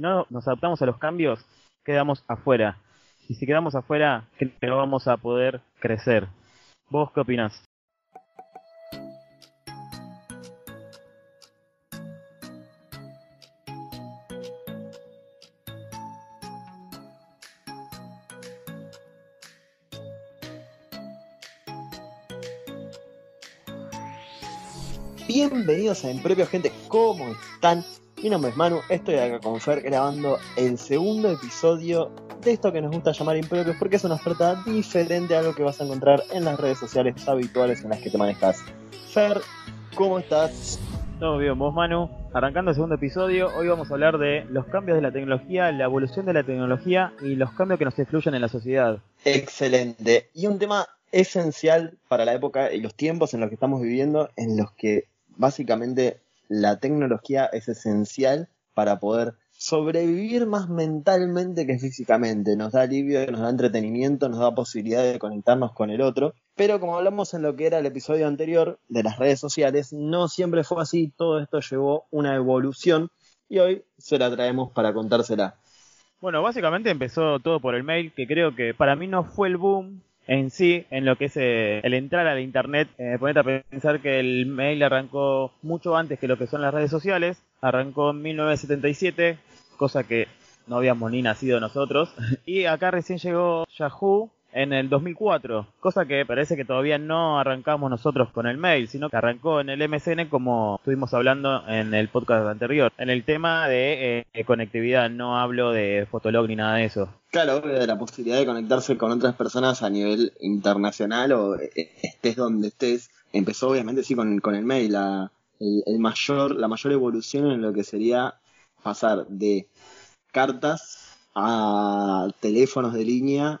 Si no nos adaptamos a los cambios, quedamos afuera. Y si quedamos afuera, no vamos a poder crecer. ¿Vos qué opinás? Bienvenidos a Impropio Gente, ¿cómo están? Mi nombre es Manu, estoy acá con Fer grabando el segundo episodio de esto que nos gusta llamar Impropios porque es una oferta diferente a lo que vas a encontrar en las redes sociales habituales en las que te manejas. Fer, ¿cómo estás? Todo bien, vos Manu. Arrancando el segundo episodio, hoy vamos a hablar de los cambios de la tecnología, la evolución de la tecnología y los cambios que nos influyen en la sociedad. Excelente. Y un tema esencial para la época y los tiempos en los que estamos viviendo, en los que básicamente la tecnología es esencial para poder sobrevivir más mentalmente que físicamente. Nos da alivio, nos da entretenimiento, nos da posibilidad de conectarnos con el otro. Pero como hablamos en lo que era el episodio anterior de las redes sociales, no siempre fue así. Todo esto llevó una evolución y hoy se la traemos para contársela. Bueno, básicamente empezó todo por el mail, que creo que para mí no fue el boom en sí, en lo que es eh, el entrar a la internet, eh, ponete a pensar que el mail arrancó mucho antes que lo que son las redes sociales, arrancó en 1977, cosa que no habíamos ni nacido nosotros, y acá recién llegó Yahoo en el 2004, cosa que parece que todavía no arrancamos nosotros con el mail, sino que arrancó en el MSN como estuvimos hablando en el podcast anterior, en el tema de eh, conectividad, no hablo de Fotolog ni nada de eso. Claro, de la posibilidad de conectarse con otras personas a nivel internacional o eh, estés donde estés. Empezó obviamente sí con, con el mail, la, el, mayor, la mayor evolución en lo que sería pasar de cartas a teléfonos de línea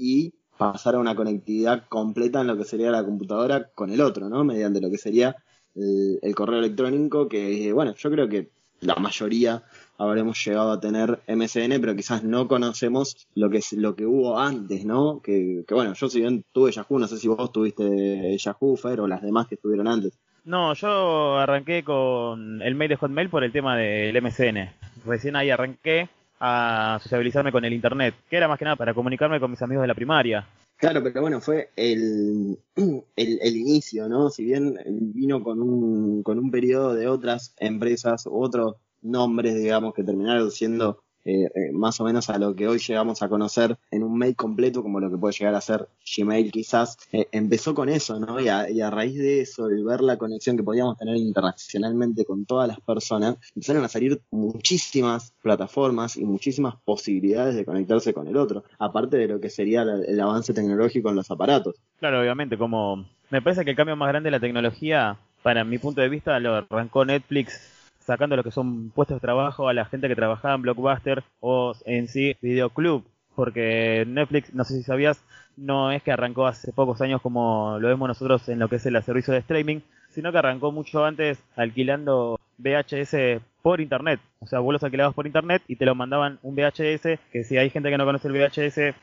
y pasar a una conectividad completa en lo que sería la computadora con el otro, ¿no? Mediante lo que sería el, correo electrónico, que bueno, yo creo que la mayoría habremos llegado a tener MSN, pero quizás no conocemos lo que es lo que hubo antes, ¿no? Que, bueno, yo si bien tuve Yahoo, no sé si vos tuviste Yahoo, Fer, o las demás que estuvieron antes. No, yo arranqué con el mail de Hotmail por el tema del MSN. Recién ahí arranqué a sociabilizarme con el internet, que era más que nada para comunicarme con mis amigos de la primaria. Claro, pero bueno, fue el, el, inicio, ¿no? Si bien vino con un, con un periodo de otras empresas otros nombres, digamos, que terminaron siendo eh, eh, más o menos a lo que hoy llegamos a conocer en un mail completo, como lo que puede llegar a ser Gmail quizás, eh, empezó con eso, ¿no? Y a, raíz de eso, el ver la conexión que podíamos tener internacionalmente con todas las personas, empezaron a salir muchísimas plataformas y muchísimas posibilidades de conectarse con el otro, aparte de lo que sería el, avance tecnológico en los aparatos. Claro, obviamente, como me parece que el cambio más grande de la tecnología, para mi punto de vista, lo arrancó Netflix sacando lo que son puestos de trabajo a la gente que trabajaba en Blockbuster o en sí Videoclub. Porque Netflix, no sé si sabías, no es que arrancó hace pocos años como lo vemos nosotros en lo que es el servicio de streaming, sino que arrancó mucho antes alquilando VHS por internet. O sea, vos los alquilabas por internet y te lo mandaban un VHS, que si hay gente que no conoce el VHS,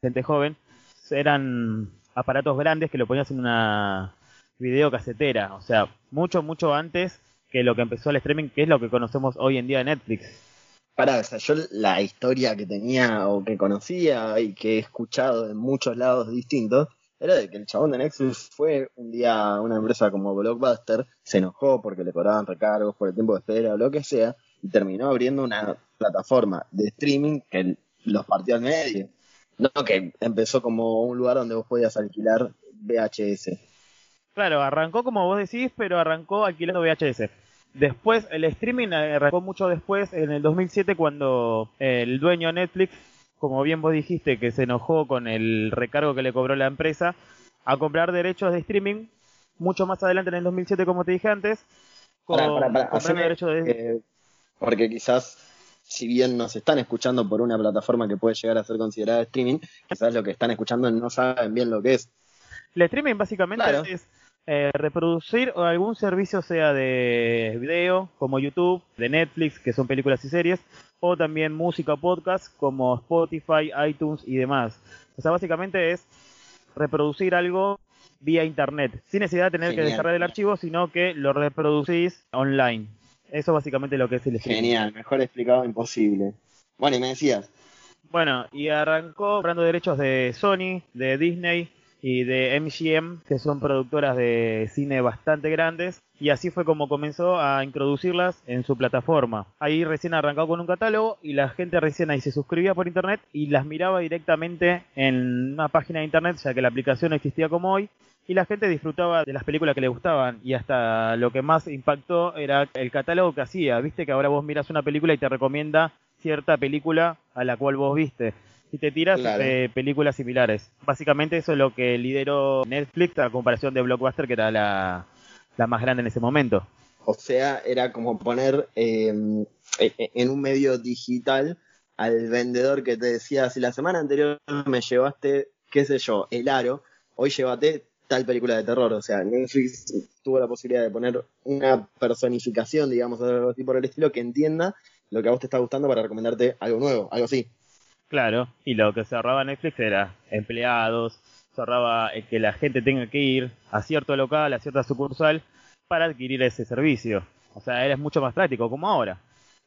gente joven, eran aparatos grandes que lo ponías en una videocasetera. O sea, mucho, mucho antes que lo que empezó el streaming, que es lo que conocemos hoy en día de Netflix. Para, o sea, yo la historia que tenía o que conocía y que he escuchado en muchos lados distintos era de que el chabón de Nexus fue un día a una empresa como Blockbuster, se enojó porque le cobraban recargos por el tiempo de espera o lo que sea, y terminó abriendo una plataforma de streaming que los partió al medio. No que empezó como un lugar donde vos podías alquilar VHS. Claro, arrancó como vos decís, pero arrancó alquilando VHS. Después, el streaming arrancó mucho después, en el 2007, cuando el dueño Netflix, como bien vos dijiste, que se enojó con el recargo que le cobró la empresa, a comprar derechos de streaming, mucho más adelante en el 2007, como te dije antes, con, derechos de... Eh, porque quizás, si bien nos están escuchando por una plataforma que puede llegar a ser considerada streaming, quizás lo que están escuchando no saben bien lo que es. El streaming básicamente es eh, reproducir algún servicio, sea de video, como YouTube, de Netflix, que son películas y series, o también música o podcast, como Spotify, iTunes y demás. O sea, básicamente es reproducir algo vía internet, sin necesidad de tener que descargar el archivo, sino que lo reproducís online. Eso es básicamente lo que es el streaming. Genial, mejor explicado imposible. Bueno, y me decías. Bueno, y arrancó comprando derechos de Sony, de Disney y de MGM, que son productoras de cine bastante grandes, y así fue como comenzó a introducirlas en su plataforma. Ahí recién arrancó con un catálogo y la gente recién ahí se suscribía por internet y las miraba directamente en una página de internet, ya que la aplicación no existía como hoy, y la gente disfrutaba de las películas que le gustaban y hasta lo que más impactó era el catálogo que hacía. Viste que ahora vos miras una película y te recomienda cierta película a la cual vos viste y te tiras de películas similares. Básicamente eso es lo que lideró Netflix a comparación de Blockbuster que era la, más grande en ese momento. O sea, era como poner em, e, e, en un medio digital al vendedor que te decía, si la semana anterior me llevaste, qué sé yo, el aro, hoy llévate tal película de terror. O sea, Netflix tuvo la posibilidad de poner una personificación, digamos, algo así por el estilo, que entienda lo que a vos te está gustando para recomendarte algo nuevo, algo así. Claro, y lo que cerraba Netflix era empleados, cerraba el que la gente tenga que ir a cierto local, a cierta sucursal, para adquirir ese servicio. O sea, era mucho más práctico, como ahora.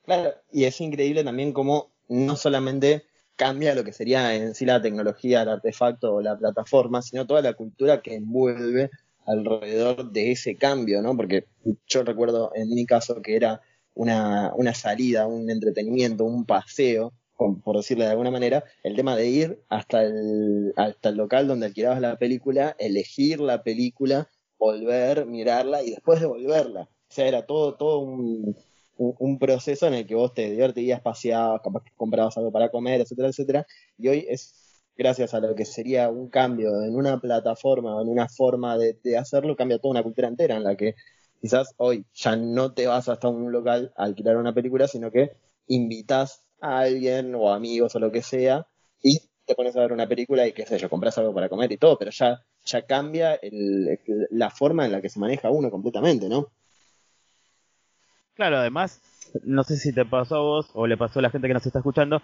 Claro, y es increíble también cómo no solamente cambia lo que sería en sí la tecnología, el artefacto o la plataforma, sino toda la cultura que envuelve alrededor de ese cambio, ¿no? Porque yo recuerdo en mi caso que era una, una salida, un entretenimiento, un paseo, por decirlo de alguna manera, el tema de ir hasta el, hasta el local donde alquilabas la película, elegir la película, volver, mirarla y después devolverla. O sea, era todo, todo un, un, proceso en el que vos te divertías, paseabas, capaz que comprabas algo para comer, etcétera, etcétera. Y hoy es gracias a lo que sería un cambio en una plataforma o en una forma de, hacerlo, cambia toda una cultura entera en la que quizás hoy ya no te vas hasta un local a alquilar una película, sino que invitas a alguien o amigos o lo que sea y te pones a ver una película y qué sé yo, compras algo para comer y todo, pero ya, ya cambia la forma en la que se maneja uno completamente, ¿no? Claro, además, no sé si te pasó a vos o le pasó a la gente que nos está escuchando,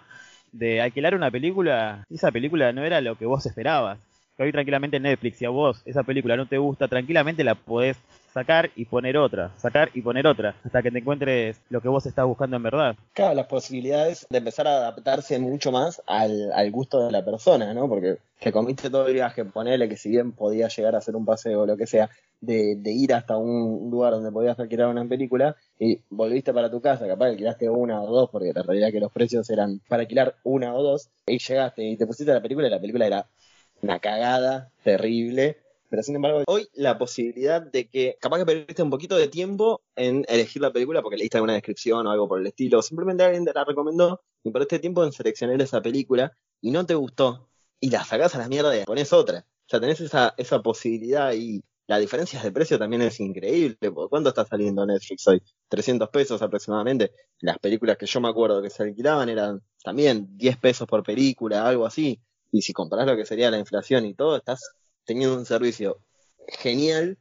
de alquilar una película, esa película no era lo que vos esperabas. Que hoy tranquilamente en Netflix, si a vos esa película no te gusta, tranquilamente la podés sacar y poner otra, sacar y poner otra, hasta que te encuentres lo que vos estás buscando en verdad. Claro, las posibilidades de empezar a adaptarse mucho más al, gusto de la persona, ¿no? Porque que comiste todo el viaje, ponele que si bien podía llegar a hacer un paseo o lo que sea, de, ir hasta un lugar donde podías alquilar una película y volviste para tu casa, capaz alquilaste una o dos, porque la realidad que los precios eran para alquilar una o dos, y llegaste y te pusiste la película y la película era una cagada terrible pero sin embargo, hoy la posibilidad de que capaz que perdiste un poquito de tiempo en elegir la película porque leíste alguna descripción o algo por el estilo, simplemente alguien te la recomendó y perdiste tiempo en seleccionar esa película y no te gustó y la sacás a la mierda y pones otra. O sea, tenés esa, esa posibilidad y la diferencia de precio también es increíble. ¿Cuánto está saliendo Netflix hoy? 300 pesos aproximadamente. Las películas que yo me acuerdo que se alquilaban eran también 10 pesos por película, algo así. Y si comparás lo que sería la inflación y todo, estás teniendo un servicio genial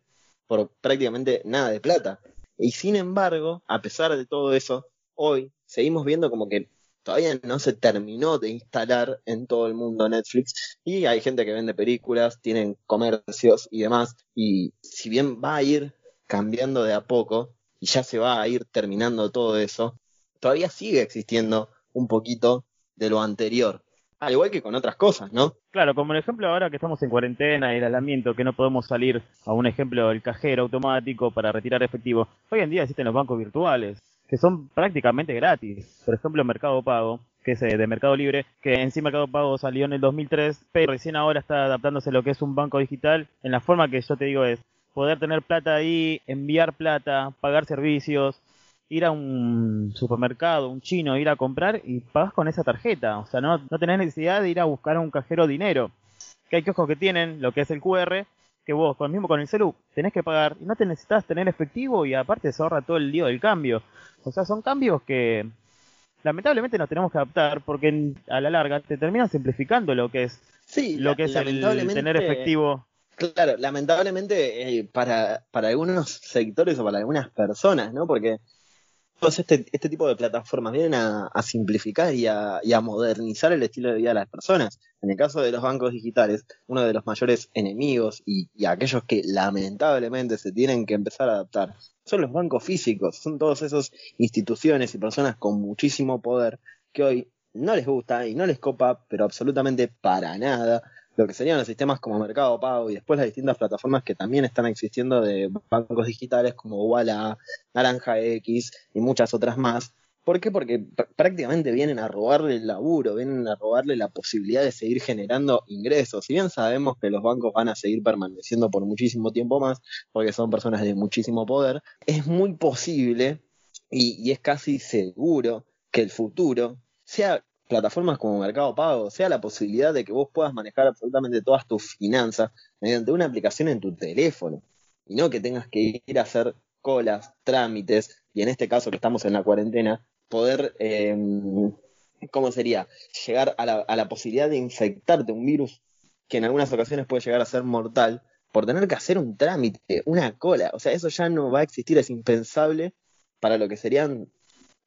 por prácticamente nada de plata. Y sin embargo, a pesar de todo eso, hoy seguimos viendo como que todavía no se terminó de instalar en todo el mundo Netflix y hay gente que vende películas, tienen comercios y demás y si bien va a ir cambiando de a poco y ya se va a ir terminando todo eso, todavía sigue existiendo un poquito de lo anterior. Al igual que con otras cosas, ¿no? Claro, como el ejemplo ahora que estamos en cuarentena y el aislamiento, que no podemos salir a un ejemplo del cajero automático para retirar efectivo. Hoy en día existen los bancos virtuales, que son prácticamente gratis. Por ejemplo, Mercado Pago, que es eh, de Mercado Libre, que en sí Mercado Pago salió en el 2003, pero recién ahora está adaptándose a lo que es un banco digital, en la forma que yo te digo es poder tener plata ahí, enviar plata, pagar servicios, ir a un supermercado, un chino, ir a comprar y pagas con esa tarjeta. O sea, no, no tenés necesidad de ir a buscar a un cajero dinero. Que hay kioscos que tienen lo que es el QR, que vos con mismo con el celu tenés que pagar y no te necesitas tener efectivo y aparte se ahorra todo el lío del cambio. O sea, son cambios que lamentablemente nos tenemos que adaptar porque a la larga te terminan simplificando lo que es sí, lo que es el tener efectivo. Claro, lamentablemente eh, para, para algunos sectores o para algunas personas, ¿no? Porque este, este tipo de plataformas vienen a, simplificar y a, modernizar el estilo de vida de las personas. En el caso de los bancos digitales, uno de los mayores enemigos y, aquellos que lamentablemente se tienen que empezar a adaptar son los bancos físicos, son todas esas instituciones y personas con muchísimo poder que hoy no les gusta y no les copa, pero absolutamente para nada, lo que serían los sistemas como Mercado Pago y después las distintas plataformas que también están existiendo de bancos digitales como Walla, Naranja X y muchas otras más. ¿Por qué? Porque prácticamente vienen a robarle el laburo, vienen a robarle la posibilidad de seguir generando ingresos. Si bien sabemos que los bancos van a seguir permaneciendo por muchísimo tiempo más, porque son personas de muchísimo poder, es muy posible y, es casi seguro que el futuro sea plataformas como Mercado Pago, sea la posibilidad de que vos puedas manejar absolutamente todas tus finanzas mediante una aplicación en tu teléfono y no que tengas que ir a hacer colas, trámites y en este caso que estamos en la cuarentena, poder, em, ¿cómo sería? Llegar a la, a la posibilidad de infectarte un virus que en algunas ocasiones puede llegar a ser mortal por tener que hacer un trámite, una cola. O sea, eso ya no va a existir, es impensable para lo que serían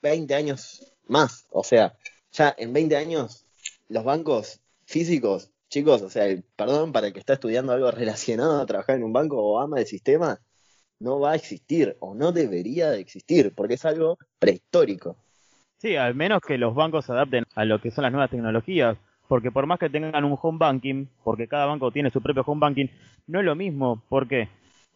20 años más. O sea, ya en 20 años los bancos físicos, chicos, o sea, perdón para el que está estudiando algo relacionado a trabajar en un banco o ama el sistema, no va a existir o no debería de existir porque es algo prehistórico. Sí, al menos que los bancos se adapten a lo que son las nuevas tecnologías, porque por más que tengan un home banking, porque cada banco tiene su propio home banking, no es lo mismo. ¿Por qué?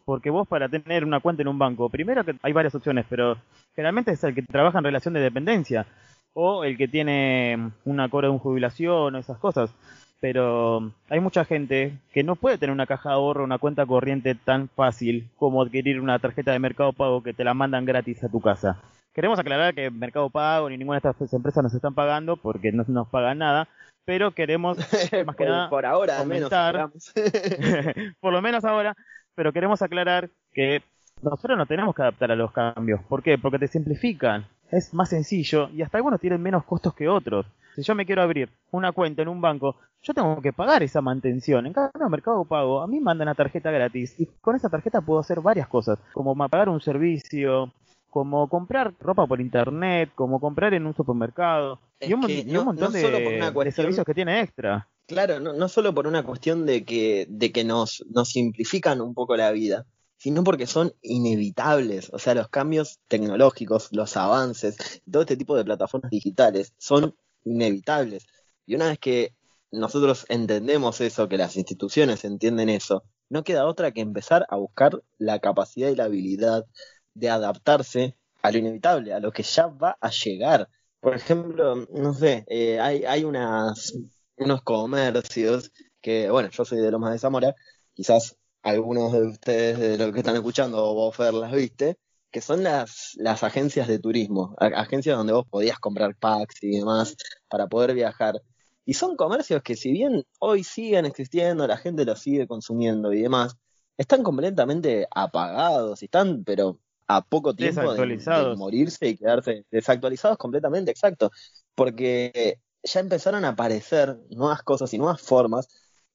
Porque vos para tener una cuenta en un banco, primero que hay varias opciones, pero generalmente es el que trabaja en relación de dependencia o el que tiene una cobra de jubilación o esas cosas. Pero hay mucha gente que no puede tener una caja de ahorro, una cuenta corriente tan fácil como adquirir una tarjeta de Mercado Pago que te la mandan gratis a tu casa. Queremos aclarar que Mercado Pago ni ninguna de estas empresas nos están pagando porque no nos pagan nada, pero queremos más que nada por ahora comentar, por lo menos ahora, pero queremos aclarar que nosotros no tenemos que adaptar a los cambios. ¿Por qué? Porque te simplifican es más sencillo y hasta algunos tienen menos costos que otros. Si yo me quiero abrir una cuenta en un banco, yo tengo que pagar esa mantención. En cambio, Mercado Pago, a mí me mandan una tarjeta gratis y con esa tarjeta puedo hacer varias cosas, como pagar un servicio, como comprar ropa por internet, como comprar en un supermercado y un, montón de, servicios que tiene extra. Claro, no, no solo por una cuestión de que, de que nos, nos simplifican un poco la vida, sino porque son inevitables. O sea, los cambios tecnológicos, los avances, todo este tipo de plataformas digitales son inevitables. Y una vez que nosotros entendemos eso, que las instituciones entienden eso, no queda otra que empezar a buscar la capacidad y la habilidad de adaptarse a lo inevitable, a lo que ya va a llegar. Por ejemplo, no sé, eh, hay, unos comercios que, bueno, yo soy de Lomas de Zamora, quizás algunos de ustedes de los que están escuchando, o vos Fer las viste, que son las, las agencias de turismo, agencias donde vos podías comprar packs y demás para poder viajar. Y son comercios que si bien hoy siguen existiendo, la gente los sigue consumiendo y demás, están completamente apagados, están pero a poco tiempo de, morirse y quedarse desactualizados completamente, exacto, porque ya empezaron a aparecer nuevas cosas y nuevas formas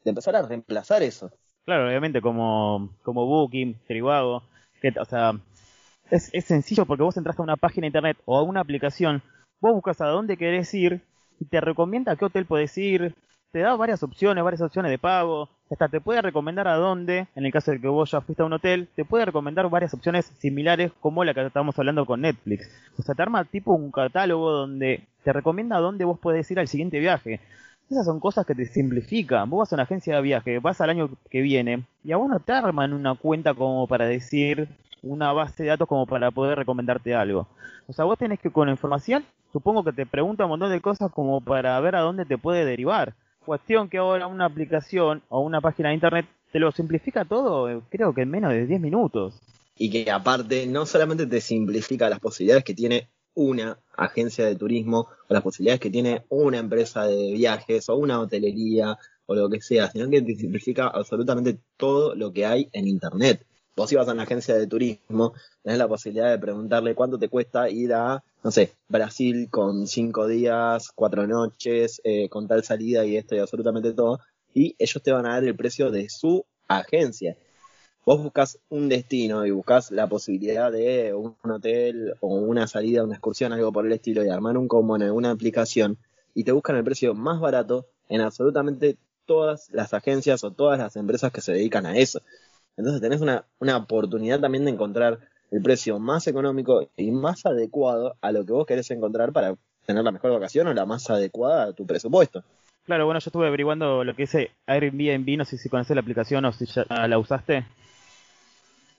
de empezar a reemplazar eso. Claro, obviamente como, como Booking, Trivago, que, o sea, es, es sencillo porque vos entras a una página de internet o a una aplicación, vos buscas a dónde querés ir y te recomienda a qué hotel podés ir, te da varias opciones, varias opciones de pago, hasta te puede recomendar a dónde, en el caso de que vos ya fuiste a un hotel, te puede recomendar varias opciones similares como la que estábamos hablando con Netflix. O sea, te arma tipo un catálogo donde te recomienda a dónde vos podés ir al siguiente viaje. Esas son cosas que te simplifican. Vos vas a una agencia de viaje, vas al año que viene y a vos no te arman una cuenta como para decir una base de datos como para poder recomendarte algo. O sea, vos tenés que con información, supongo que te pregunta un montón de cosas como para ver a dónde te puede derivar. Cuestión que ahora una aplicación o una página de internet te lo simplifica todo, creo que en menos de 10 minutos. Y que aparte no solamente te simplifica las posibilidades que tiene una agencia de turismo o las posibilidades que tiene una empresa de viajes o una hotelería o lo que sea, sino que te simplifica absolutamente todo lo que hay en Internet. Vos ibas a una agencia de turismo, tenés la posibilidad de preguntarle cuánto te cuesta ir a, no sé, Brasil con cinco días, cuatro noches, eh, con tal salida y esto y absolutamente todo, y ellos te van a dar el precio de su agencia. Vos buscas un destino y buscas la posibilidad de un hotel o una salida, una excursión, algo por el estilo, y armar un combo en una aplicación, y te buscan el precio más barato en absolutamente todas las agencias o todas las empresas que se dedican a eso. Entonces tenés una, una oportunidad también de encontrar el precio más económico y más adecuado a lo que vos querés encontrar para tener la mejor vacación o la más adecuada a tu presupuesto. Claro, bueno, yo estuve averiguando lo que es Airbnb, no sé si conoces la aplicación o si ya la usaste.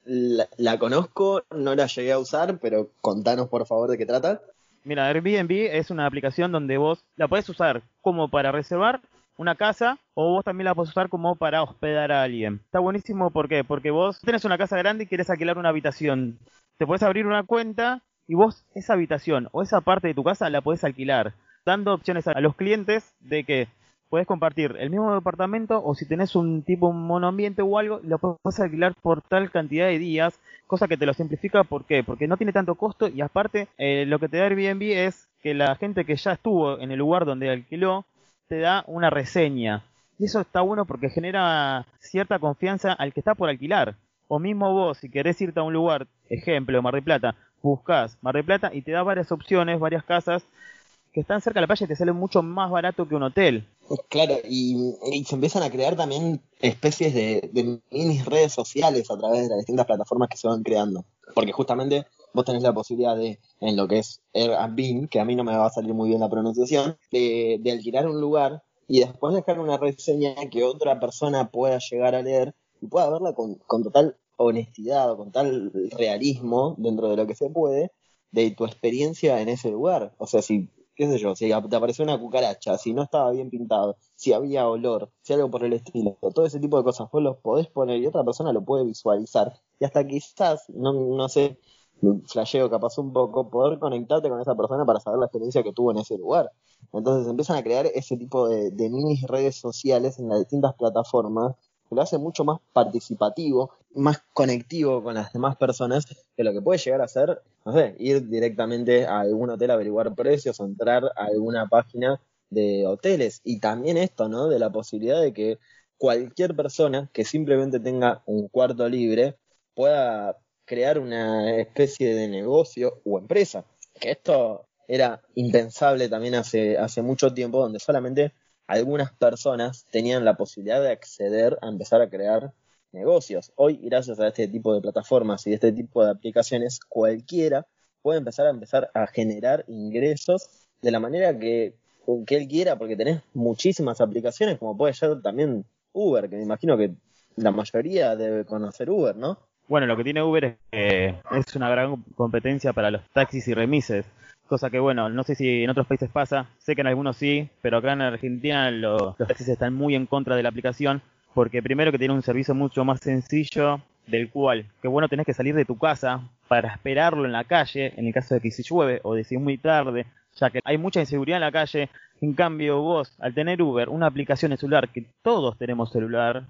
La, conozco, no la llegué a usar, pero contanos por favor de qué trata. Mira, Airbnb es una aplicación donde vos la puedes usar como para reservar una casa o vos también la podés usar como para hospedar a alguien. Está buenísimo, ¿por qué? Porque vos tenés una casa grande y quieres alquilar una habitación. Te puedes abrir una cuenta y vos esa habitación o esa parte de tu casa la podés alquilar, dando opciones a los clientes de que puedes compartir el mismo departamento o si tenés un tipo un monoambiente o algo, lo puedes alquilar por tal cantidad de días, cosa que te lo simplifica, ¿por qué? Porque no tiene tanto costo y aparte eh, lo que te da Airbnb es que la gente que ya estuvo en el lugar donde alquiló te da una reseña. Y eso está bueno porque genera cierta confianza al que está por alquilar. O mismo vos, si querés irte a un lugar, ejemplo, Mar del Plata, buscas Mar del Plata y te da varias opciones, varias casas que están cerca de la playa y te salen mucho más barato que un hotel. Claro, y, se empiezan a crear también especies de, mini redes sociales a través de las distintas plataformas que se van creando. Porque justamente vos tenés la posibilidad de, en lo que es Airbnb, que a mí no me va a salir muy bien la pronunciación, de, de alquilar un lugar y después dejar una reseña que otra persona pueda llegar a leer y pueda verla con, con total honestidad o con tal realismo dentro de lo que se puede de tu experiencia en ese lugar. O sea, si, qué sé yo, si te apareció una cucaracha, si no estaba bien pintado, si había olor, si algo por el estilo, todo ese tipo de cosas, vos los podés poner y otra persona lo puede visualizar. Y hasta quizás, no, no sé, flasheo capaz un poco, poder conectarte con esa persona para saber la experiencia que tuvo en ese lugar. Entonces empiezan a crear ese tipo de, de mini redes sociales en las distintas plataformas lo hace mucho más participativo, más conectivo con las demás personas que lo que puede llegar a ser, no sé, ir directamente a algún hotel a averiguar precios entrar a alguna página de hoteles. Y también esto, ¿no? De la posibilidad de que cualquier persona que simplemente tenga un cuarto libre pueda crear una especie de negocio o empresa. Que esto era impensable también hace, hace mucho tiempo, donde solamente algunas personas tenían la posibilidad de acceder a empezar a crear negocios. Hoy, gracias a este tipo de plataformas y este tipo de aplicaciones, cualquiera puede empezar a empezar a generar ingresos de la manera que, que él quiera, porque tenés muchísimas aplicaciones, como puede ser también Uber, que me imagino que la mayoría debe conocer Uber, ¿no? Bueno, lo que tiene Uber es que es una gran competencia para los taxis y remises. Cosa que, bueno, no sé si en otros países pasa, sé que en algunos sí, pero acá en Argentina los, taxis están muy en contra de la aplicación porque primero que tiene un servicio mucho más sencillo, del cual, que bueno, tenés que salir de tu casa para esperarlo en la calle, en el caso de que si llueve o de si es muy tarde, ya que hay mucha inseguridad en la calle. En cambio, vos, al tener Uber, una aplicación en celular, que todos tenemos celular,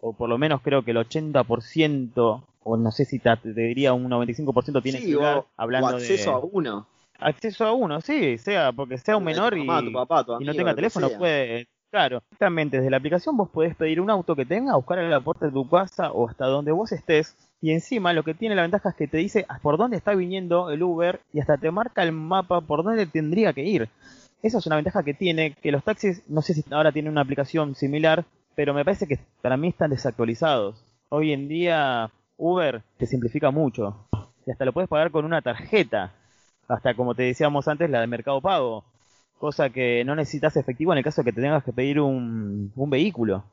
o por lo menos creo que el 80%, o no sé si te, diría un 95% tiene celular, hablando o acceso a uno acceso a uno, sí, sea porque sea un menor y, no tenga teléfono, puede. Claro, exactamente, desde la aplicación vos podés pedir un auto que tenga, buscar a la puerta de tu casa o hasta donde vos estés. Y encima lo que tiene la ventaja es que te dice por dónde está viniendo el Uber y hasta te marca el mapa por dónde tendría que ir. Esa es una ventaja que tiene, que los taxis, no sé si ahora tienen una aplicación similar, pero me parece que para mí están desactualizados. Hoy en día Uber te simplifica mucho. Y hasta lo puedes pagar con una tarjeta hasta como te decíamos antes, la de Mercado Pago, cosa que no necesitas efectivo en el caso de que te tengas que pedir un, vehículo.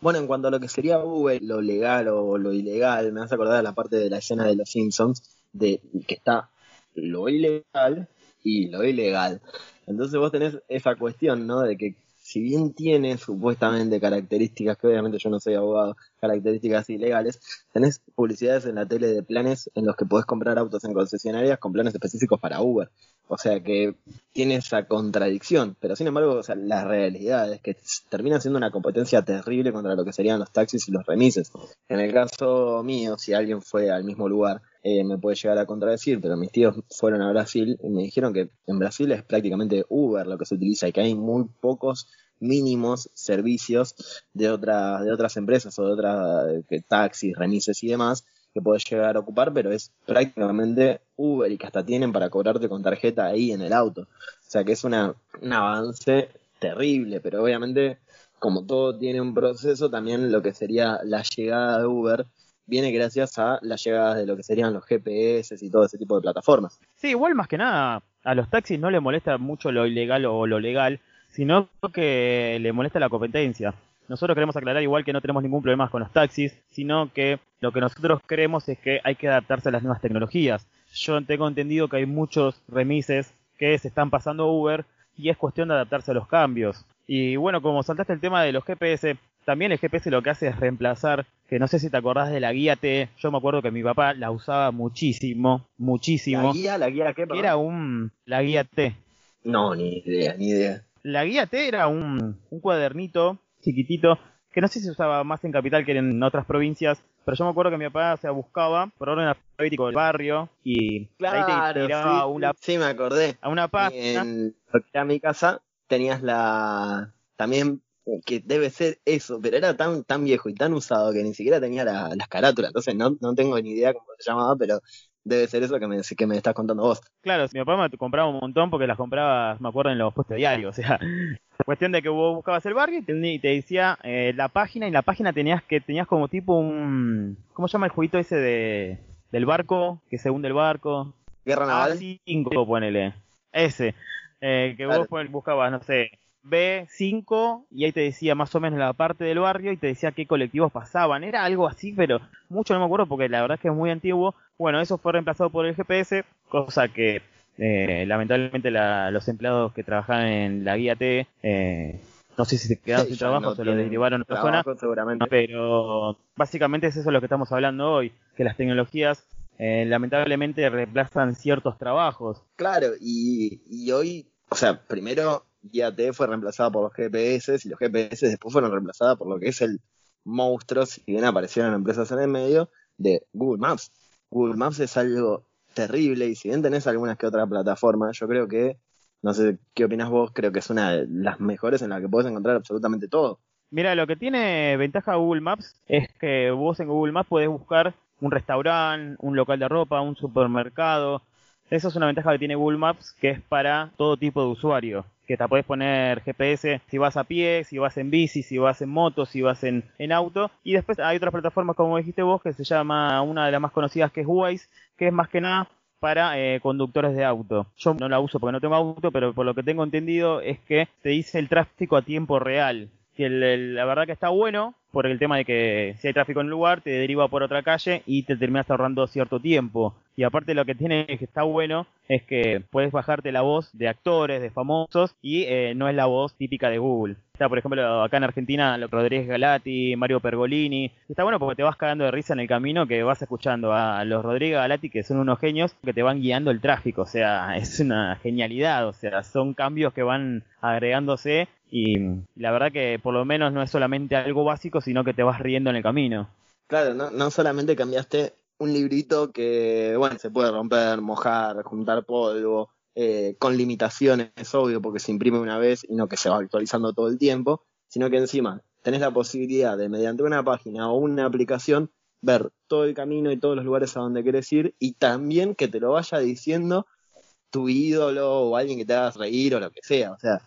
Bueno, en cuanto a lo que sería Uber, lo legal o lo ilegal, me vas a acordar de la parte de la escena de los Simpsons, de que está lo ilegal y lo ilegal. Entonces vos tenés esa cuestión, ¿no? De que si bien tiene supuestamente características, que obviamente yo no soy abogado, características ilegales, tenés publicidades en la tele de planes en los que podés comprar autos en concesionarias con planes específicos para Uber. O sea que tiene esa contradicción, pero sin embargo, o sea, la realidad es que termina siendo una competencia terrible contra lo que serían los taxis y los remises. En el caso mío, si alguien fue al mismo lugar eh, me puede llegar a contradecir, pero mis tíos fueron a Brasil y me dijeron que en Brasil es prácticamente Uber lo que se utiliza y que hay muy pocos mínimos servicios de, otra, de otras empresas o de otras que taxis, remises y demás que puedes llegar a ocupar, pero es prácticamente Uber y que hasta tienen para cobrarte con tarjeta ahí en el auto. O sea que es una, un avance terrible, pero obviamente como todo tiene un proceso, también lo que sería la llegada de Uber viene gracias a las llegadas de lo que serían los GPS y todo ese tipo de plataformas. Sí, igual más que nada a los taxis no le molesta mucho lo ilegal o lo legal, sino que le molesta la competencia. Nosotros queremos aclarar igual que no tenemos ningún problema con los taxis, sino que lo que nosotros creemos es que hay que adaptarse a las nuevas tecnologías. Yo tengo entendido que hay muchos remises que se están pasando Uber y es cuestión de adaptarse a los cambios. Y bueno, como saltaste el tema de los GPS, también el GPS lo que hace es reemplazar, que no sé si te acordás de la guía T, yo me acuerdo que mi papá la usaba muchísimo, muchísimo. ¿La guía? ¿La guía qué? Era un, la guía T. No, ni idea, ni idea. La guía T era un, un cuadernito chiquitito que no sé si se usaba más en capital que en otras provincias, pero yo me acuerdo que mi papá se buscaba por orden alfabético del barrio y ahí te tiraba sí, una, sí, me acordé. A una página. En a mi casa tenías la también que debe ser eso, pero era tan tan viejo y tan usado que ni siquiera tenía la, las carátulas, entonces no, no tengo ni idea cómo se llamaba, pero debe ser eso que me, que me estás contando vos. Claro, mi papá me compraba un montón porque las compraba, me acuerdo, en los puestos diarios. O sea, cuestión de que vos buscabas el barrio y te, decía eh, la página y la página tenías que tenías como tipo un... ¿Cómo se llama el jueguito ese de del barco? Que se hunde el barco. Guerra Naval. 5, ponele. Ese. Eh, que vos buscabas, no sé, B5 y ahí te decía más o menos la parte del barrio y te decía qué colectivos pasaban. Era algo así, pero mucho no me acuerdo porque la verdad es que es muy antiguo. Bueno, eso fue reemplazado por el GPS, cosa que eh, lamentablemente los empleados que trabajaban en la guía T, eh, no sé si se quedaron sin trabajo o se lo derivaron a otra zona, seguramente. pero básicamente es eso lo que estamos hablando hoy, que las tecnologías eh, lamentablemente reemplazan ciertos trabajos. Claro, y, y hoy, o sea, primero T fue reemplazada por los GPS y los GPS después fueron reemplazadas por lo que es el monstruo, si bien aparecieron empresas en el medio, de Google Maps. Google Maps es algo terrible y si bien tenés algunas que otras plataformas, yo creo que, no sé qué opinas vos, creo que es una de las mejores en la que puedes encontrar absolutamente todo. Mira, lo que tiene ventaja Google Maps es que vos en Google Maps podés buscar un restaurante, un local de ropa, un supermercado. Eso es una ventaja que tiene Google Maps, que es para todo tipo de usuario que te puedes poner GPS si vas a pie, si vas en bici, si vas en moto, si vas en, en auto. Y después hay otras plataformas, como dijiste vos, que se llama una de las más conocidas que es Waze, que es más que nada para eh, conductores de auto. Yo no la uso porque no tengo auto, pero por lo que tengo entendido es que te dice el tráfico a tiempo real. Que la verdad que está bueno por el tema de que si hay tráfico en un lugar te deriva por otra calle y te terminas ahorrando cierto tiempo. Y aparte lo que tiene que está bueno es que puedes bajarte la voz de actores, de famosos, y eh, no es la voz típica de Google. Está, por ejemplo, acá en Argentina, Rodríguez Galati, Mario Pergolini. Está bueno porque te vas cagando de risa en el camino que vas escuchando a los Rodríguez Galati, que son unos genios, que te van guiando el tráfico. O sea, es una genialidad. O sea, son cambios que van agregándose y la verdad que por lo menos no es solamente algo básico, sino que te vas riendo en el camino. Claro, no, no solamente cambiaste un librito que, bueno, se puede romper, mojar, juntar polvo, eh, con limitaciones, es obvio, porque se imprime una vez y no que se va actualizando todo el tiempo, sino que encima tenés la posibilidad de, mediante una página o una aplicación, ver todo el camino y todos los lugares a donde querés ir y también que te lo vaya diciendo tu ídolo o alguien que te haga reír o lo que sea. O sea,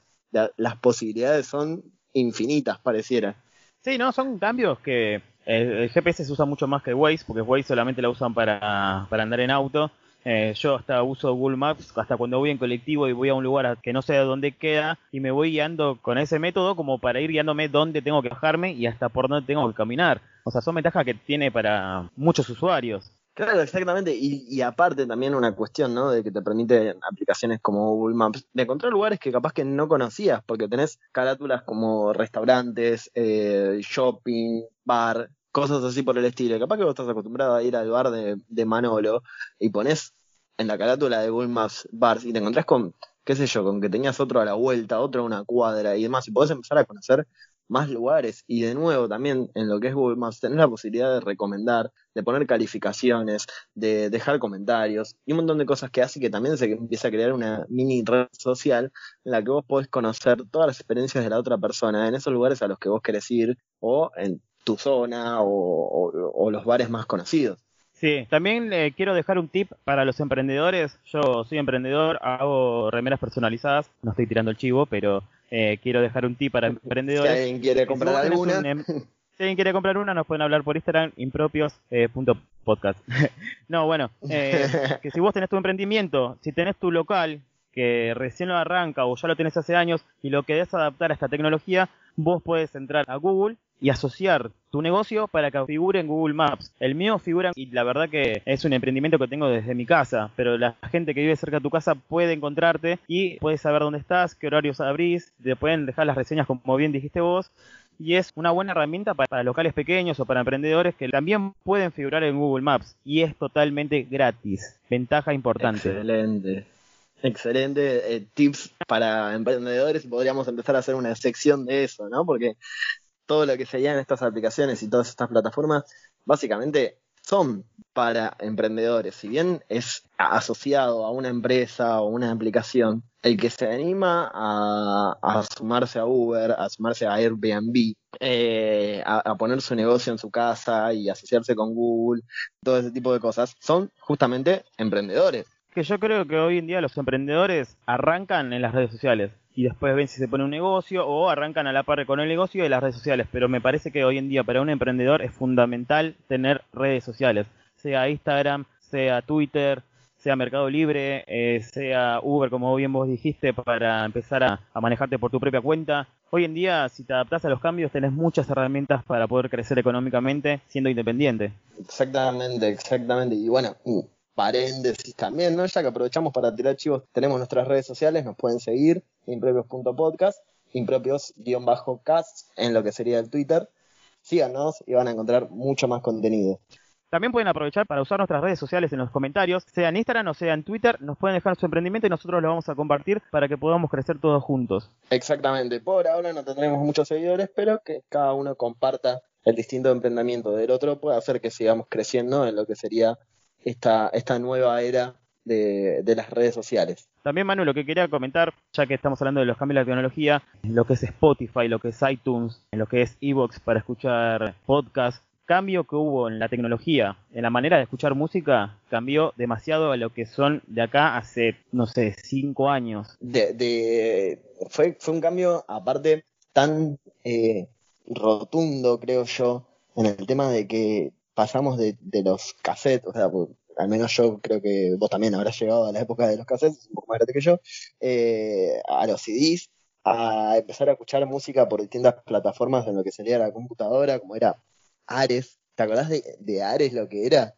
las posibilidades son infinitas, pareciera. Sí, no, son cambios que el, GPS se usa mucho más que Waze, porque Waze solamente la usan para, para andar en auto. Eh, yo hasta uso Google Maps hasta cuando voy en colectivo y voy a un lugar que no sé dónde queda y me voy guiando con ese método como para ir guiándome dónde tengo que bajarme y hasta por dónde tengo que caminar. O sea, son ventajas que tiene para muchos usuarios. Claro, exactamente. Y, y, aparte también una cuestión, ¿no? De que te permite aplicaciones como Google Maps, de encontrar lugares que capaz que no conocías, porque tenés carátulas como restaurantes, eh, shopping, bar, cosas así por el estilo. Capaz que vos estás acostumbrado a ir al bar de, de Manolo y pones en la carátula de Google Maps bars y te encontrás con, qué sé yo, con que tenías otro a la vuelta, otro a una cuadra y demás, y podés empezar a conocer más lugares y de nuevo también en lo que es Google Maps tener la posibilidad de recomendar, de poner calificaciones, de dejar comentarios y un montón de cosas que hace que también se empieza a crear una mini red social en la que vos podés conocer todas las experiencias de la otra persona en esos lugares a los que vos querés ir o en tu zona o, los bares más conocidos. Sí, también eh, quiero dejar un tip para los emprendedores. Yo soy emprendedor, hago remeras personalizadas, no estoy tirando el chivo, pero eh, quiero dejar un tip para emprendedores. Si alguien quiere comprar alguna. Em, si alguien quiere comprar una, nos pueden hablar por Instagram, impropios.podcast. Eh, no, bueno, que si vos tenés tu emprendimiento, si tenés tu local, que recién lo arranca o ya lo tenés hace años y lo querés adaptar a esta tecnología, vos puedes entrar a Google y asociar tu negocio para que figure en Google Maps. El mío figura y la verdad que es un emprendimiento que tengo desde mi casa, pero la gente que vive cerca de tu casa puede encontrarte y puedes saber dónde estás, qué horarios abrís, te pueden dejar las reseñas como bien dijiste vos. Y es una buena herramienta para, locales pequeños o para emprendedores que también pueden figurar en Google Maps y es totalmente gratis. Ventaja importante. Excelente. Excelente eh, tips para emprendedores podríamos empezar a hacer una sección de eso, ¿no? Porque todo lo que se en estas aplicaciones y todas estas plataformas básicamente son para emprendedores. Si bien es asociado a una empresa o una aplicación, el que se anima a, sumarse a Uber, a sumarse a Airbnb, eh, a, a, poner su negocio en su casa y asociarse con Google, todo ese tipo de cosas, son justamente emprendedores que yo creo que hoy en día los emprendedores arrancan en las redes sociales y después ven si se pone un negocio o arrancan a la par con el negocio y las redes sociales. Pero me parece que hoy en día para un emprendedor es fundamental tener redes sociales, sea Instagram, sea Twitter, sea Mercado Libre, eh, sea Uber, como bien vos dijiste, para empezar a, a, manejarte por tu propia cuenta. Hoy en día, si te adaptas a los cambios, tenés muchas herramientas para poder crecer económicamente siendo independiente. Exactamente, exactamente. Y bueno, paréntesis también, ¿no? Ya que aprovechamos para tirar chivos, tenemos nuestras redes sociales, nos pueden seguir, impropios.podcast, impropios-cast en lo que sería el Twitter. Síganos y van a encontrar mucho más contenido. También pueden aprovechar para usar nuestras redes sociales en los comentarios, sea en Instagram o sea en Twitter, nos pueden dejar su emprendimiento y nosotros lo vamos a compartir para que podamos crecer todos juntos. Exactamente, por ahora no tendremos muchos seguidores, pero que cada uno comparta el distinto emprendimiento del otro puede hacer que sigamos creciendo en lo que sería esta, esta nueva era de, las redes sociales. También, Manu, lo que quería comentar, ya que estamos hablando de los cambios de la tecnología, lo que es Spotify, lo que es iTunes, lo que es Evox para escuchar podcast, cambio que hubo en la tecnología, en la manera de escuchar música, cambió demasiado a lo que son de acá hace, no sé, cinco años. De, fue, fue un cambio, aparte, tan eh, rotundo, creo yo, en el tema de que pasamos de, los cassettes, o sea, al menos yo creo que vos también habrás llegado a la época de los cassettes, un poco más grande que yo, eh, a los CDs, a empezar a escuchar música por distintas plataformas en lo que sería la computadora, como era Ares. ¿Te acordás de, Ares lo que era?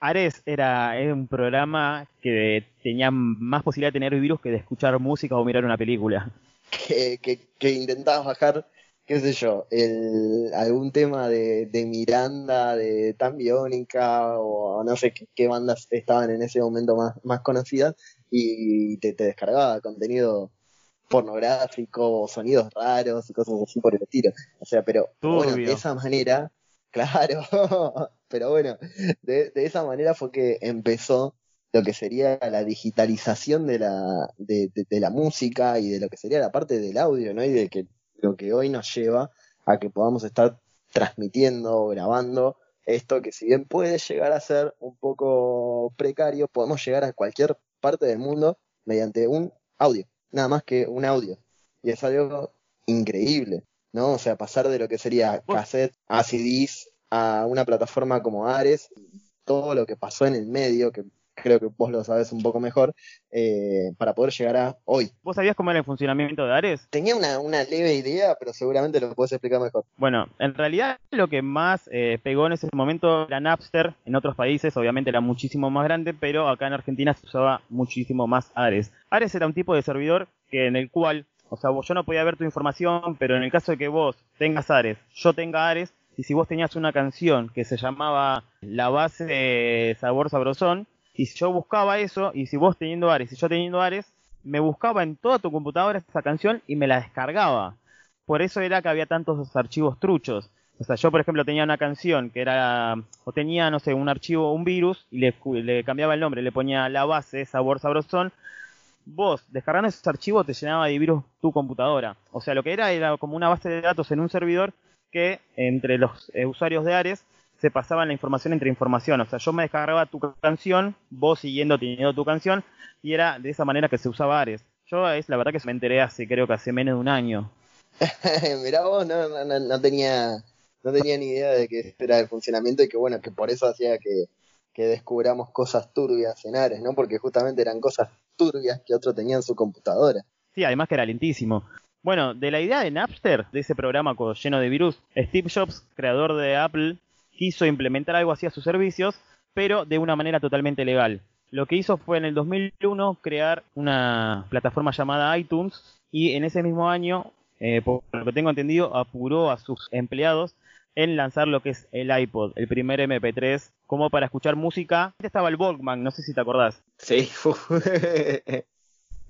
Ares era, un programa que tenía más posibilidad de tener virus que de escuchar música o mirar una película. Que, que, que intentabas bajar qué sé yo, el, algún tema de, de Miranda, de Tan Biónica, o no sé qué, bandas estaban en ese momento más, más conocidas, y te, te descargaba contenido pornográfico, sonidos raros y cosas así por el estilo. O sea, pero bueno, de esa manera, claro, pero bueno, de, de, esa manera fue que empezó lo que sería la digitalización de la, de, de, la música y de lo que sería la parte del audio, ¿no? Y de que lo que hoy nos lleva a que podamos estar transmitiendo, grabando esto que si bien puede llegar a ser un poco precario, podemos llegar a cualquier parte del mundo mediante un audio, nada más que un audio. Y es algo increíble, ¿no? O sea, pasar de lo que sería cassette a CDs a una plataforma como Ares, todo lo que pasó en el medio, que creo que vos lo sabes un poco mejor, eh, para poder llegar a hoy. ¿Vos sabías cómo era el funcionamiento de Ares? Tenía una, leve idea, pero seguramente lo puedes explicar mejor. Bueno, en realidad lo que más eh, pegó en ese momento era Napster. En otros países obviamente era muchísimo más grande, pero acá en Argentina se usaba muchísimo más Ares. Ares era un tipo de servidor que en el cual, o sea, vos, yo no podía ver tu información, pero en el caso de que vos tengas Ares, yo tenga Ares, y si vos tenías una canción que se llamaba La base de Sabor Sabrosón, y si yo buscaba eso, y si vos teniendo Ares y yo teniendo Ares, me buscaba en toda tu computadora esa canción y me la descargaba. por eso era que había tantos archivos truchos. O sea, yo por ejemplo tenía una canción que era, o tenía, no sé, un archivo, un virus, y le, cambiaba el nombre, le ponía la base, sabor sabrosón, vos descargando ese archivo te llenaba de virus tu computadora. O sea, lo que era era como una base de datos en un servidor que entre los eh, usuarios de Ares se pasaban la información entre información. O sea, yo me descargaba tu canción, vos siguiendo teniendo tu canción, y era de esa manera que se usaba Ares. Yo es la verdad que me enteré hace, creo que hace menos de un año. Mirá vos, no, no, no, tenía no tenía ni idea de que era el funcionamiento y que bueno, que por eso hacía que, que descubramos cosas turbias en Ares, ¿no? Porque justamente eran cosas turbias que otro tenía en su computadora. Sí, además que era lentísimo. Bueno, de la idea de Napster, de ese programa lleno de virus, Steve Jobs, creador de Apple, quiso implementar algo así a sus servicios, pero de una manera totalmente legal. Lo que hizo fue en el 2001 crear una plataforma llamada iTunes y en ese mismo año, eh, por lo que tengo entendido, apuró a sus empleados en lanzar lo que es el iPod, el primer MP3, como para escuchar música. Antes estaba el Walkman, no sé si te acordás. Sí,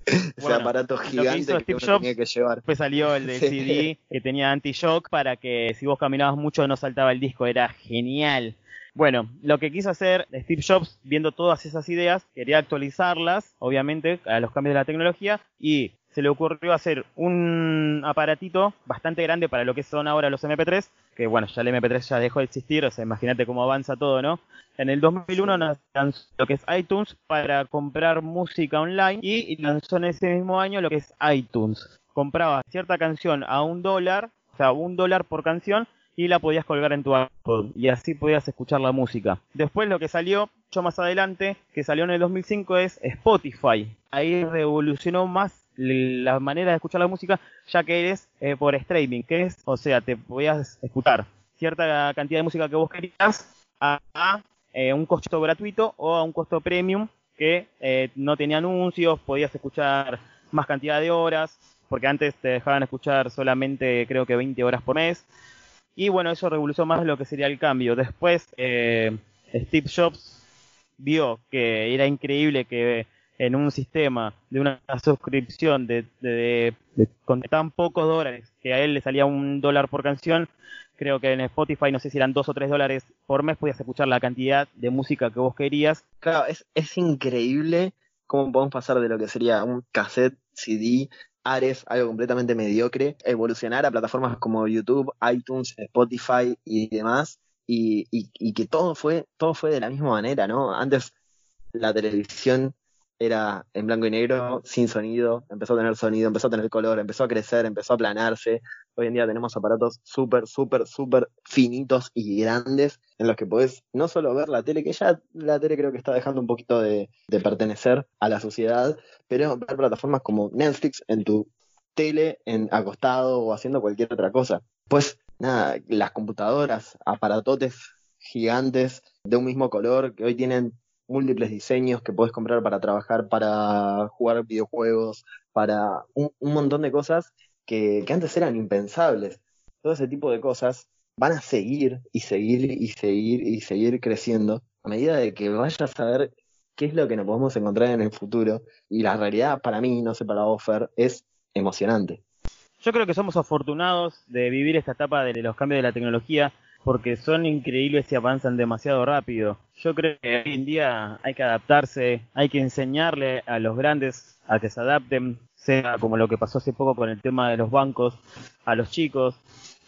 ese aparato gigante que, tenía que llevar. Después salió el de CD que tenía anti-shock para que si vos caminabas mucho no saltaba el disco, era genial. Bueno, lo que quiso hacer Steve Jobs, viendo todas esas ideas, quería actualizarlas, obviamente, a los cambios de la tecnología, y se le ocurrió hacer un aparatito bastante grande para lo que son ahora los MP3, que bueno, ya el MP3 ya dejó de existir, o sea, imagínate cómo avanza todo, ¿no? En el 2001 lanzó lo que es iTunes para comprar música online y lanzó en ese mismo año lo que es iTunes. Compraba cierta canción a un dólar, o sea, un dólar por canción, y la podías colgar en tu iPod y así podías escuchar la música. Después lo que salió, yo más adelante, que salió en el 2005 es Spotify. Ahí revolucionó más la manera de escuchar la música, ya que eres eh, por streaming, que es, o sea, te podías escuchar cierta cantidad de música que vos querías a, eh, un costo gratuito o a un costo premium que eh, no tenía anuncios, podías escuchar más cantidad de horas, porque antes te dejaban escuchar solamente creo que 20 horas por mes. Y bueno, eso revolucionó más lo que sería el cambio. Después Steve Jobs vio que era increíble que en un sistema de una suscripción de, con tan pocos dólares que a él le salía un dólar por canción, creo que en Spotify no sé si eran dos o tres dólares por mes podías escuchar la cantidad de música que vos querías. Claro, es, es increíble cómo podemos pasar de lo que sería un cassette, CD, Ares, algo completamente mediocre, evolucionar a plataformas como YouTube, iTunes, Spotify y demás, y, y, y que todo fue, todo fue de la misma manera, ¿no? Antes la televisión era en blanco y negro, sin sonido, empezó a tener sonido, empezó a tener color, empezó a crecer, empezó a aplanarse. Hoy en día tenemos aparatos súper, súper, súper finitos y grandes en los que podés no solo ver la tele, que ya la tele creo que está dejando un poquito de, pertenecer a la sociedad, pero ver plataformas como Netflix en tu tele, en acostado o haciendo cualquier otra cosa. Pues nada, las computadoras, aparatotes gigantes de un mismo color que hoy tienen múltiples diseños que puedes comprar para trabajar, para jugar videojuegos, para un, montón de cosas que, antes eran impensables. Todo ese tipo de cosas van a seguir y seguir y seguir y seguir creciendo a medida de que vayas a ver qué es lo que nos podemos encontrar en el futuro. Y la realidad para mí, no sé para vos, Fer, es emocionante. Yo creo que somos afortunados de vivir esta etapa de los cambios de la tecnología porque son increíbles y avanzan demasiado rápido. Yo creo que hoy en día hay que adaptarse, hay que enseñarle a los grandes a que se adapten, sea como lo que pasó hace poco con el tema de los bancos, a los chicos,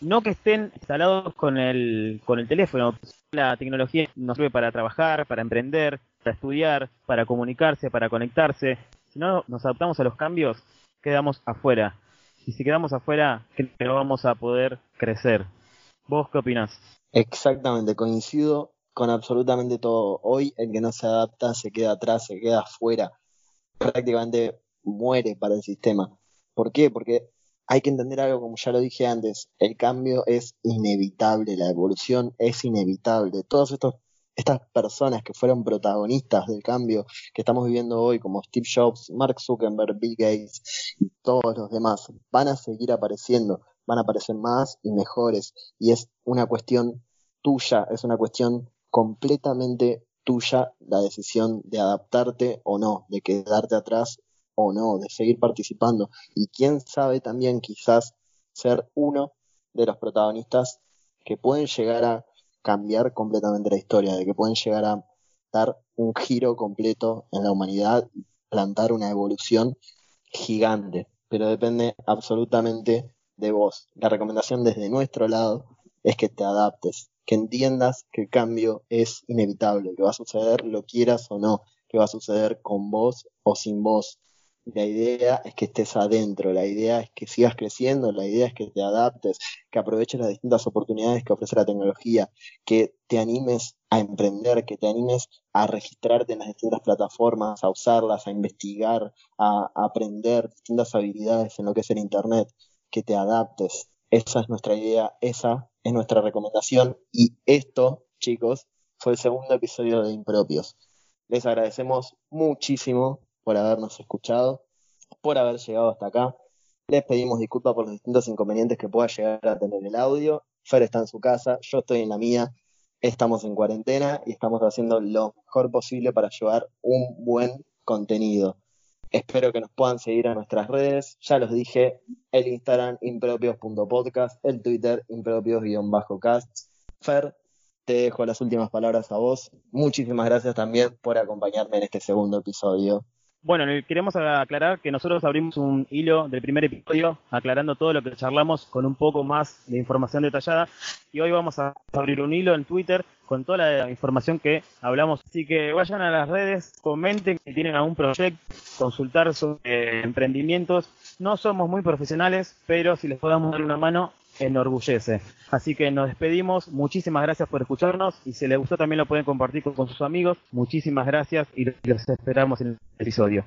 no que estén instalados con el, con el teléfono. La tecnología nos sirve para trabajar, para emprender, para estudiar, para comunicarse, para conectarse. Si no nos adaptamos a los cambios, quedamos afuera. Y si quedamos afuera, no vamos a poder crecer. ¿Vos qué opinás? Exactamente, coincido con absolutamente todo. Hoy el que no se adapta se queda atrás, se queda afuera, prácticamente muere para el sistema. ¿Por qué? Porque hay que entender algo, como ya lo dije antes, el cambio es inevitable, la evolución es inevitable. Todas estas personas que fueron protagonistas del cambio que estamos viviendo hoy, como Steve Jobs, Mark Zuckerberg, Bill Gates y todos los demás, van a seguir apareciendo van a aparecer más y mejores. Y es una cuestión tuya, es una cuestión completamente tuya la decisión de adaptarte o no, de quedarte atrás o no, de seguir participando. Y quién sabe también quizás ser uno de los protagonistas que pueden llegar a cambiar completamente la historia, de que pueden llegar a dar un giro completo en la humanidad y plantar una evolución gigante, pero depende absolutamente de vos. La recomendación desde nuestro lado es que te adaptes, que entiendas que el cambio es inevitable, que va a suceder lo quieras o no, que va a suceder con vos o sin vos. La idea es que estés adentro, la idea es que sigas creciendo, la idea es que te adaptes, que aproveches las distintas oportunidades que ofrece la tecnología, que te animes a emprender, que te animes a registrarte en las distintas plataformas, a usarlas, a investigar, a, aprender distintas habilidades en lo que es el Internet, que te adaptes. Esa es nuestra idea, esa es nuestra recomendación y esto, chicos, fue el segundo episodio de Impropios. Les agradecemos muchísimo por habernos escuchado, por haber llegado hasta acá. Les pedimos disculpas por los distintos inconvenientes que pueda llegar a tener el audio. Fer está en su casa, yo estoy en la mía, estamos en cuarentena y estamos haciendo lo mejor posible para llevar un buen contenido. Espero que nos puedan seguir en nuestras redes. Ya los dije, el Instagram impropios.podcast, el Twitter impropios-cast. Fer, te dejo las últimas palabras a vos. Muchísimas gracias también por acompañarme en este segundo episodio. Bueno, queremos aclarar que nosotros abrimos un hilo del primer episodio aclarando todo lo que charlamos con un poco más de información detallada y hoy vamos a abrir un hilo en Twitter con toda la información que hablamos. Así que vayan a las redes, comenten que tienen algún proyecto, consultar sobre emprendimientos. No somos muy profesionales, pero si les podemos dar una mano, enorgullece. Así que nos despedimos. Muchísimas gracias por escucharnos y si les gustó también lo pueden compartir con, sus amigos. Muchísimas gracias y los esperamos en el episodio.